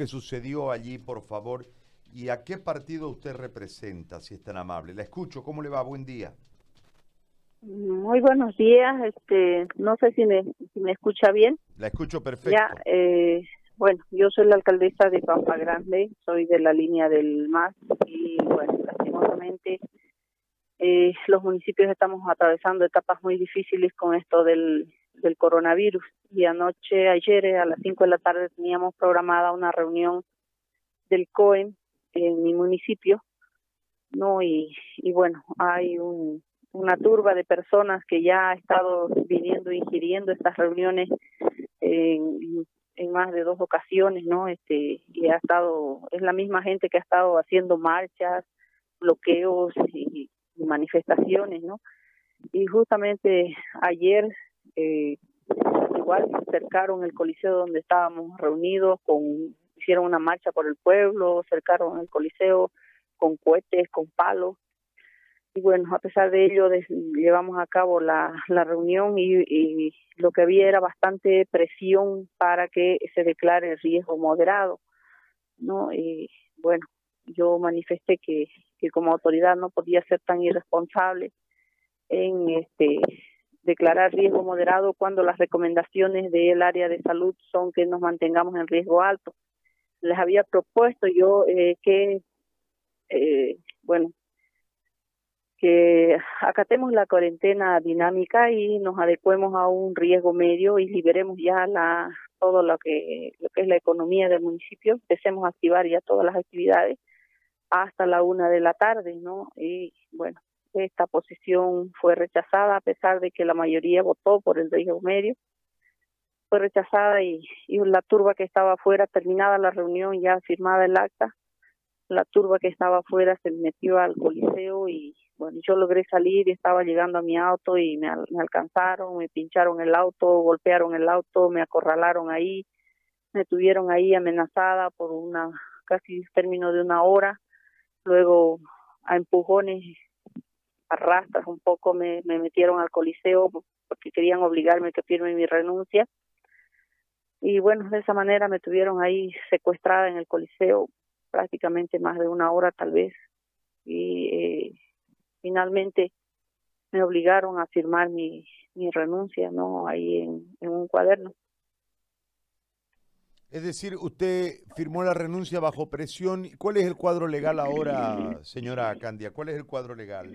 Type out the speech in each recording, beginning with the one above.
que sucedió allí, por favor, y a qué partido usted representa, si es tan amable. La escucho, ¿cómo le va? Buen día. Muy buenos días, este, no sé si me, si me escucha bien. La escucho perfecto. Ya, eh, bueno, yo soy la alcaldesa de Pampa Grande, soy de la línea del MAS y bueno, lastimosamente eh, los municipios estamos atravesando etapas muy difíciles con esto del, del coronavirus y anoche, ayer a las 5 de la tarde teníamos programada una reunión del COEM en mi municipio, ¿no? Y, y bueno, hay un, una turba de personas que ya ha estado viniendo, ingiriendo estas reuniones en, en más de dos ocasiones, ¿no? Este, y ha estado, es la misma gente que ha estado haciendo marchas, bloqueos y, y manifestaciones, ¿no? Y justamente ayer eh, igual cercaron el coliseo donde estábamos reunidos, con hicieron una marcha por el pueblo, cercaron el coliseo con cohetes, con palos. Y bueno, a pesar de ello, llevamos a cabo la, reunión y, y lo que había era bastante presión para que se declare el riesgo moderado, ¿no? Y bueno, yo manifesté que, que como autoridad no podía ser tan irresponsable en este declarar riesgo moderado cuando las recomendaciones del área de salud son que nos mantengamos en riesgo alto. Les había propuesto yo eh, que, eh, bueno, que acatemos la cuarentena dinámica y nos adecuemos a un riesgo medio y liberemos ya la todo lo que lo que es la economía del municipio, empecemos a activar ya todas las actividades hasta la una de la tarde, ¿no? Y bueno, esta posición fue rechazada a pesar de que la mayoría votó por el riesgo medio. Fue rechazada y, la turba que estaba afuera, terminada la reunión, ya firmada el acta, la turba que estaba afuera se metió al coliseo y bueno, yo logré salir y estaba llegando a mi auto y me, me alcanzaron, me pincharon el auto, golpearon el auto, me acorralaron ahí, me tuvieron ahí amenazada por una casi término de una hora, luego a empujones arrastras un poco me, me metieron al coliseo porque querían obligarme a que firme mi renuncia. Y bueno, de esa manera me tuvieron ahí secuestrada en el coliseo prácticamente más de una hora tal vez. Y eh, finalmente me obligaron a firmar mi, mi renuncia, ¿no? Ahí en, en un cuaderno. Es decir, usted firmó la renuncia bajo presión. ¿Cuál es el cuadro legal ahora, señora Candia? ¿Cuál es el cuadro legal?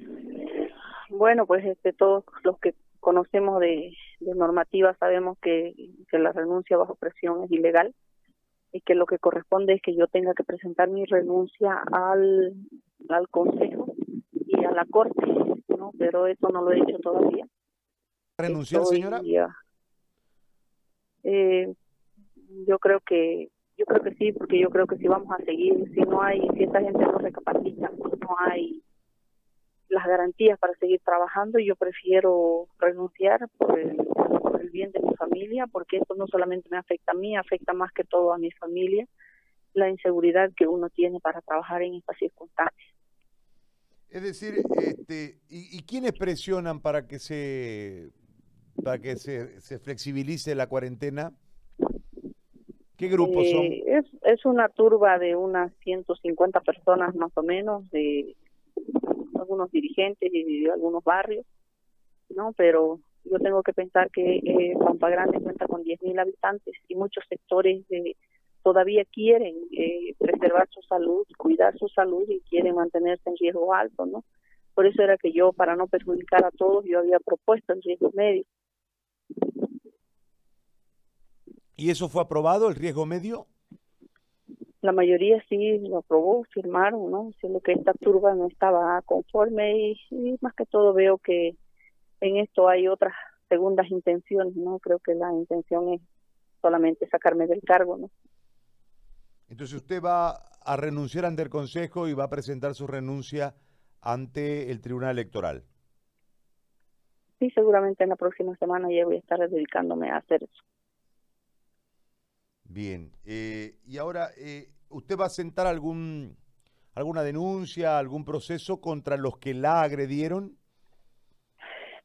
Bueno, pues este, todos los que conocemos de, de normativa sabemos que, que la renuncia bajo presión es ilegal y que lo que corresponde es que yo tenga que presentar mi renuncia al, al Consejo y a la Corte, ¿no? Pero eso no lo he hecho todavía. ¿Renunciar, señora? Eh, yo creo que yo creo que sí, porque yo creo que si vamos a seguir, si no hay, si esta gente no recapacita, las garantías para seguir trabajando y yo prefiero renunciar por el, por el bien de mi familia, porque esto no solamente me afecta a mí, afecta más que todo a mi familia, la inseguridad que uno tiene para trabajar en estas circunstancias. Es decir, este, ¿y, y quiénes presionan para que se para que se, se flexibilice la cuarentena? ¿Qué grupos son? Eh, es, es una turba de unas 150 personas más o menos, de algunos dirigentes y algunos barrios, ¿no? Pero yo tengo que pensar que eh, Pampa Grande cuenta con 10.000 habitantes y muchos sectores de, todavía quieren eh, preservar su salud, cuidar su salud y quieren mantenerse en riesgo alto, ¿no? Por eso era que yo, para no perjudicar a todos, yo había propuesto el riesgo medio. ¿Y eso fue aprobado, el riesgo medio? La mayoría sí lo aprobó, firmaron, ¿no? Solo que esta turba no estaba conforme y, y más que todo veo que en esto hay otras segundas intenciones, ¿no? Creo que la intención es solamente sacarme del cargo, ¿no? Entonces usted va a renunciar ante el Consejo y va a presentar su renuncia ante el Tribunal Electoral. Sí, seguramente en la próxima semana ya voy a estar dedicándome a hacer eso. Bien, eh, y ahora, eh, ¿usted va a sentar algún alguna denuncia, algún proceso contra los que la agredieron?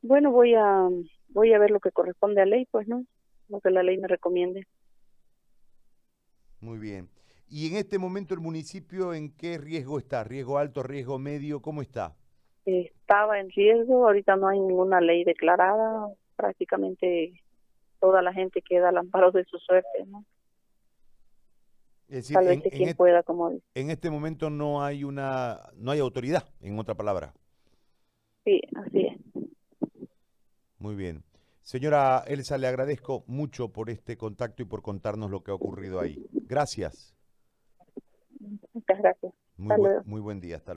Bueno, voy a voy a ver lo que corresponde a ley, pues, ¿no? Lo que la ley me recomiende. Muy bien. ¿Y en este momento el municipio en qué riesgo está? ¿Riesgo alto, riesgo medio? ¿Cómo está? Estaba en riesgo, ahorita no hay ninguna ley declarada, prácticamente toda la gente queda al amparo de su suerte, ¿no? Es decir, Tal vez en, de en quien est- pueda, como dice. en este momento no hay una, no hay autoridad, en otra palabra. Sí, así es. Muy bien. Señora Elsa, le agradezco mucho por este contacto y por contarnos lo que ha ocurrido ahí. Gracias. Muchas gracias. Muy, buen- muy buen día. Hasta